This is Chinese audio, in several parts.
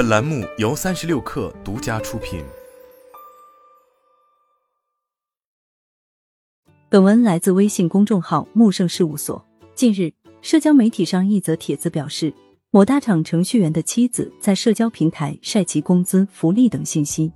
本栏目由三十六氪独家出品。本文来自微信公众号木盛事务所。近日，社交媒体上一则帖子表示，某大厂程序员的妻子在社交平台晒其工资、福利等信息，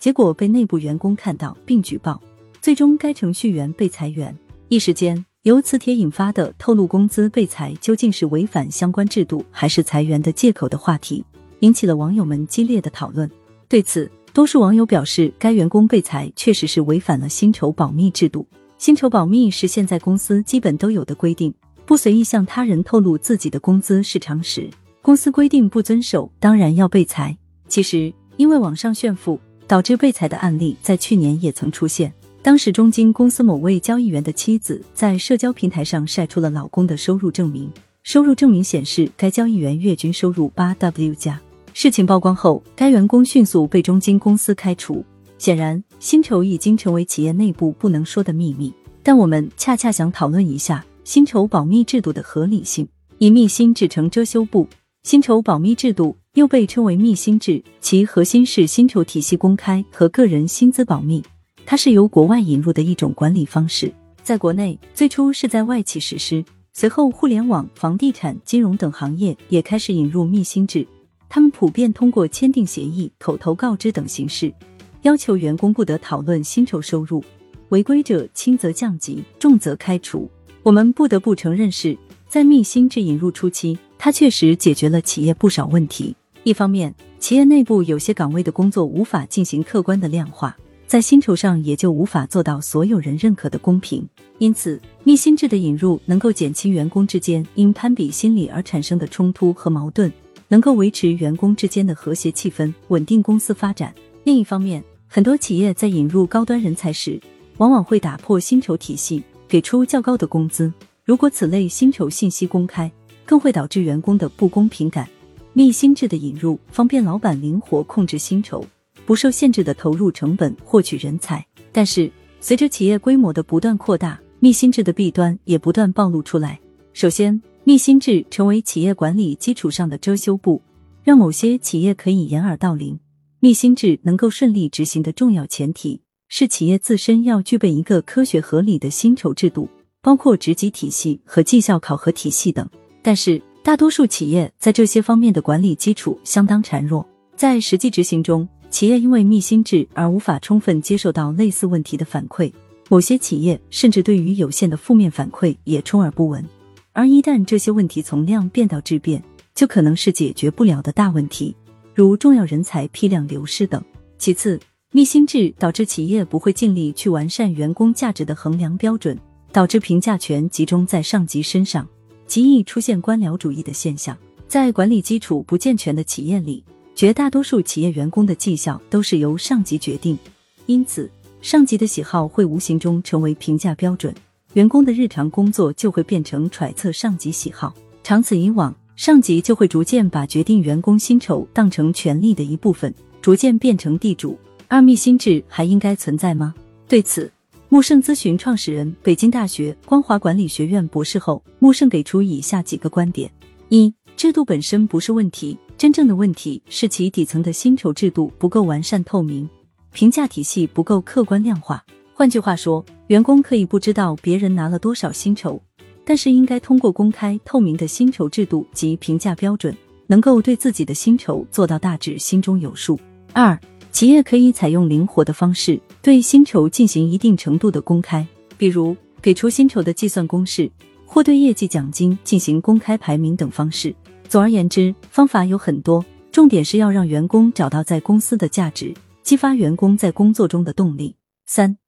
结果被内部员工看到并举报，最终该程序员被裁员。一时间。由此帖引发的透露工资被裁究竟是违反相关制度，还是裁员的借口的话题，引起了网友们激烈的讨论。对此，多数网友表示，该员工被裁确实是违反了薪酬保密制度。薪酬保密是现在公司基本都有的规定，不随意向他人透露自己的工资是常识。公司规定不遵守，当然要被裁。其实，因为网上炫富导致被裁的案例，在去年也曾出现。当时，中金公司某位交易员的妻子在社交平台上晒出了老公的收入证明，收入证明显示该交易员月均收入八 W 加。事情曝光后，该员工迅速被中金公司开除。显然，薪酬已经成为企业内部不能说的秘密。但我们恰恰想讨论一下薪酬保密制度的合理性。以密薪制成遮羞布，薪酬保密制度又被称为密薪制，其核心是薪酬体系公开和个人薪资保密。它是由国外引入的一种管理方式，在国内最初是在外企实施，随后互联网、房地产、金融等行业也开始引入密薪制。他们普遍通过签订协议、口头告知等形式，要求员工不得讨论薪酬收入，违规者轻则降级，重则开除。我们不得不承认，是在密薪制引入初期，它确实解决了企业不少问题。一方面，企业内部有些岗位的工作无法进行客观的量化。在薪酬上也就无法做到所有人认可的公平，因此密薪制的引入能够减轻员工之间因攀比心理而产生的冲突和矛盾，能够维持员工之间的和谐气氛，稳定公司发展。另一方面，很多企业在引入高端人才时，往往会打破薪酬体系，给出较高的工资。如果此类薪酬信息公开，更会导致员工的不公平感。密薪制的引入方便老板灵活控制薪酬。不受限制的投入成本获取人才，但是随着企业规模的不断扩大，密薪制的弊端也不断暴露出来。首先，密薪制成为企业管理基础上的遮羞布，让某些企业可以掩耳盗铃。密薪制能够顺利执行的重要前提是企业自身要具备一个科学合理的薪酬制度，包括职级体系和绩效考核体系等。但是，大多数企业在这些方面的管理基础相当孱弱，在实际执行中。企业因为密薪制而无法充分接受到类似问题的反馈，某些企业甚至对于有限的负面反馈也充耳不闻。而一旦这些问题从量变到质变，就可能是解决不了的大问题，如重要人才批量流失等。其次，密薪制导致企业不会尽力去完善员工价值的衡量标准，导致评价权集中在上级身上，极易出现官僚主义的现象。在管理基础不健全的企业里。绝大多数企业员工的绩效都是由上级决定，因此上级的喜好会无形中成为评价标准，员工的日常工作就会变成揣测上级喜好。长此以往，上级就会逐渐把决定员工薪酬当成权力的一部分，逐渐变成地主。二密薪制还应该存在吗？对此，木盛咨询创始人、北京大学光华管理学院博士后木盛给出以下几个观点：一、制度本身不是问题。真正的问题是其底层的薪酬制度不够完善透明，评价体系不够客观量化。换句话说，员工可以不知道别人拿了多少薪酬，但是应该通过公开透明的薪酬制度及评价标准，能够对自己的薪酬做到大致心中有数。二，企业可以采用灵活的方式对薪酬进行一定程度的公开，比如给出薪酬的计算公式，或对业绩奖金进行公开排名等方式。总而言之，方法有很多，重点是要让员工找到在公司的价值，激发员工在工作中的动力。三、